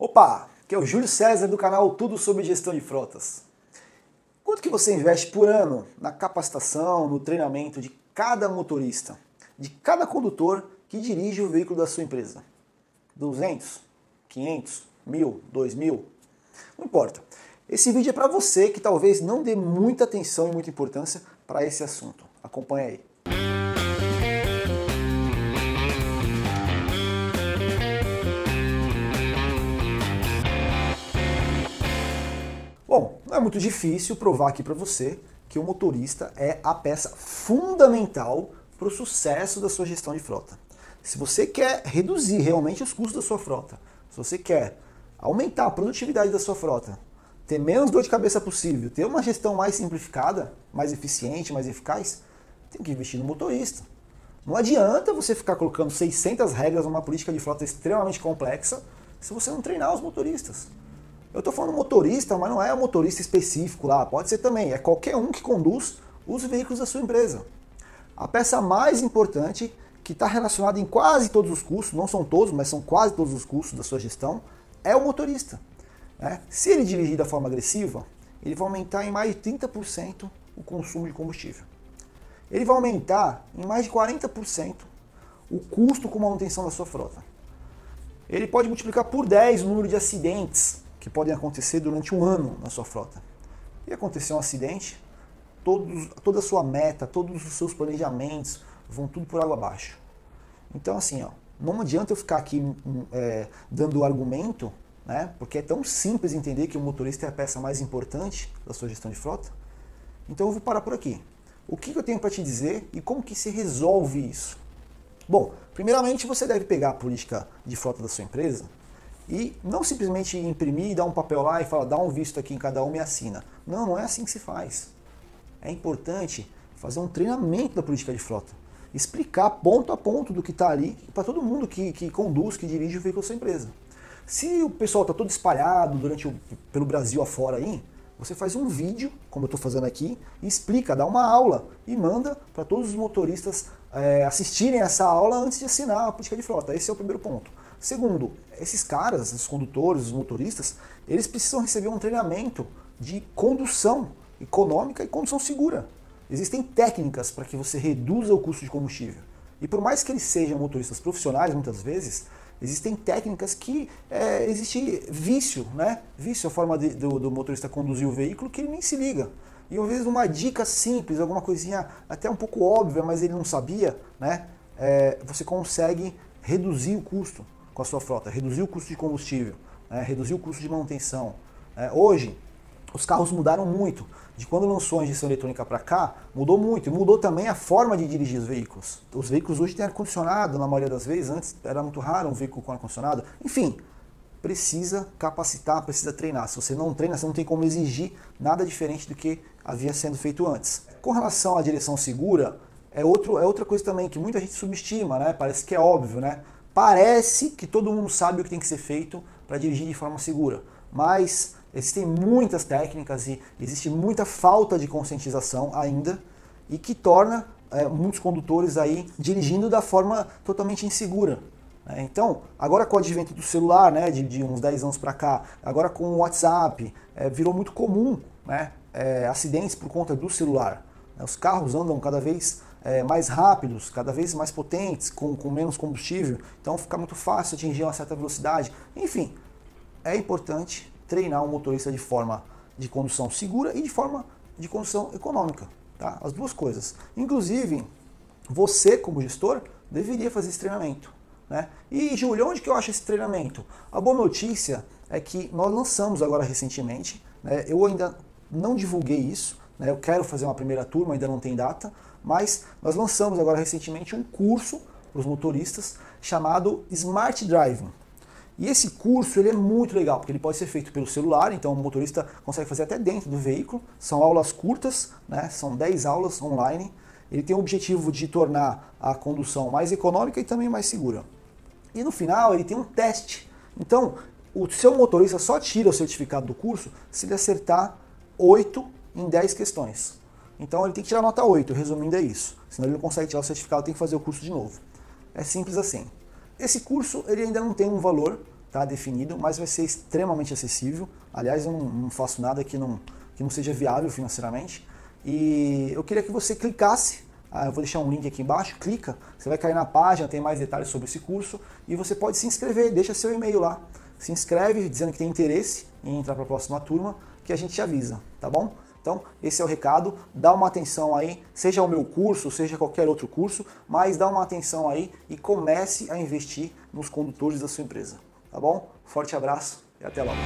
Opa, que é o Júlio César do canal Tudo sobre Gestão de Frotas. Quanto que você investe por ano na capacitação, no treinamento de cada motorista, de cada condutor que dirige o veículo da sua empresa? 200? 500? 1000? 2000? Não importa. Esse vídeo é para você que talvez não dê muita atenção e muita importância para esse assunto. Acompanhe aí. Bom, não é muito difícil provar aqui para você que o motorista é a peça fundamental para o sucesso da sua gestão de frota. Se você quer reduzir realmente os custos da sua frota, se você quer aumentar a produtividade da sua frota, ter menos dor de cabeça possível, ter uma gestão mais simplificada, mais eficiente, mais eficaz, tem que investir no motorista. Não adianta você ficar colocando 600 regras numa política de frota extremamente complexa se você não treinar os motoristas. Eu estou falando motorista, mas não é um motorista específico lá, pode ser também, é qualquer um que conduz os veículos da sua empresa. A peça mais importante, que está relacionada em quase todos os custos, não são todos, mas são quase todos os custos da sua gestão, é o motorista. Né? Se ele dirigir da forma agressiva, ele vai aumentar em mais de 30% o consumo de combustível. Ele vai aumentar em mais de 40% o custo com manutenção da sua frota. Ele pode multiplicar por 10 o número de acidentes que podem acontecer durante um ano na sua frota. E acontecer um acidente, todos, toda a sua meta, todos os seus planejamentos vão tudo por água abaixo. Então, assim, ó, não adianta eu ficar aqui hum, é, dando argumento, né, porque é tão simples entender que o motorista é a peça mais importante da sua gestão de frota. Então eu vou parar por aqui. O que eu tenho para te dizer e como que se resolve isso? Bom, primeiramente você deve pegar a política de frota da sua empresa e não simplesmente imprimir, dar um papel lá e falar, dá um visto aqui em cada uma e assina. Não, não é assim que se faz. É importante fazer um treinamento da política de frota. Explicar ponto a ponto do que está ali para todo mundo que, que conduz, que dirige o veículo da sua empresa. Se o pessoal está todo espalhado durante o, pelo Brasil afora aí, você faz um vídeo, como eu estou fazendo aqui, e explica, dá uma aula e manda para todos os motoristas é, assistirem essa aula antes de assinar a política de frota. Esse é o primeiro ponto. Segundo, esses caras, os condutores, os motoristas, eles precisam receber um treinamento de condução econômica e condução segura. Existem técnicas para que você reduza o custo de combustível. E por mais que eles sejam motoristas profissionais, muitas vezes, existem técnicas que é, existe vício, né? Vício é a forma de, do, do motorista conduzir o veículo que ele nem se liga. E às vezes uma dica simples, alguma coisinha até um pouco óbvia, mas ele não sabia, né? É, você consegue reduzir o custo com a sua frota, reduzir o custo de combustível, né, reduzir o custo de manutenção. É, hoje, os carros mudaram muito. De quando lançou a injeção eletrônica para cá, mudou muito. E mudou também a forma de dirigir os veículos. Os veículos hoje têm ar-condicionado, na maioria das vezes. Antes era muito raro um veículo com ar-condicionado. Enfim, precisa capacitar, precisa treinar. Se você não treina, você não tem como exigir nada diferente do que havia sendo feito antes. Com relação à direção segura, é, outro, é outra coisa também que muita gente subestima, né? Parece que é óbvio, né? Parece que todo mundo sabe o que tem que ser feito para dirigir de forma segura, mas existem muitas técnicas e existe muita falta de conscientização ainda e que torna é, muitos condutores aí dirigindo da forma totalmente insegura. Né? Então, agora com o advento do celular, né, de, de uns 10 anos para cá, agora com o WhatsApp, é, virou muito comum né, é, acidentes por conta do celular. Né? Os carros andam cada vez é, mais rápidos, cada vez mais potentes, com, com menos combustível, então fica muito fácil atingir uma certa velocidade. Enfim, é importante treinar um motorista de forma de condução segura e de forma de condução econômica. Tá? As duas coisas. Inclusive, você, como gestor, deveria fazer esse treinamento. Né? E, Júlio, onde que eu acho esse treinamento? A boa notícia é que nós lançamos agora recentemente, né? eu ainda não divulguei isso, né? eu quero fazer uma primeira turma, ainda não tem data, mas nós lançamos agora recentemente um curso para os motoristas chamado Smart Driving. E esse curso ele é muito legal, porque ele pode ser feito pelo celular, então o motorista consegue fazer até dentro do veículo. São aulas curtas, né? são 10 aulas online. Ele tem o objetivo de tornar a condução mais econômica e também mais segura. E no final ele tem um teste. Então, o seu motorista só tira o certificado do curso se ele acertar 8 em 10 questões. Então ele tem que tirar nota 8, resumindo é isso. Senão ele não consegue tirar o certificado, tem que fazer o curso de novo. É simples assim. Esse curso ele ainda não tem um valor, tá? definido, mas vai ser extremamente acessível. Aliás, eu não, não faço nada que não, que não seja viável financeiramente. E eu queria que você clicasse ah, eu vou deixar um link aqui embaixo, clica, você vai cair na página, tem mais detalhes sobre esse curso e você pode se inscrever, deixa seu e-mail lá. Se inscreve dizendo que tem interesse em entrar para a próxima turma, que a gente te avisa, tá bom? Então, esse é o recado. Dá uma atenção aí, seja o meu curso, seja qualquer outro curso, mas dá uma atenção aí e comece a investir nos condutores da sua empresa, tá bom? Forte abraço e até logo.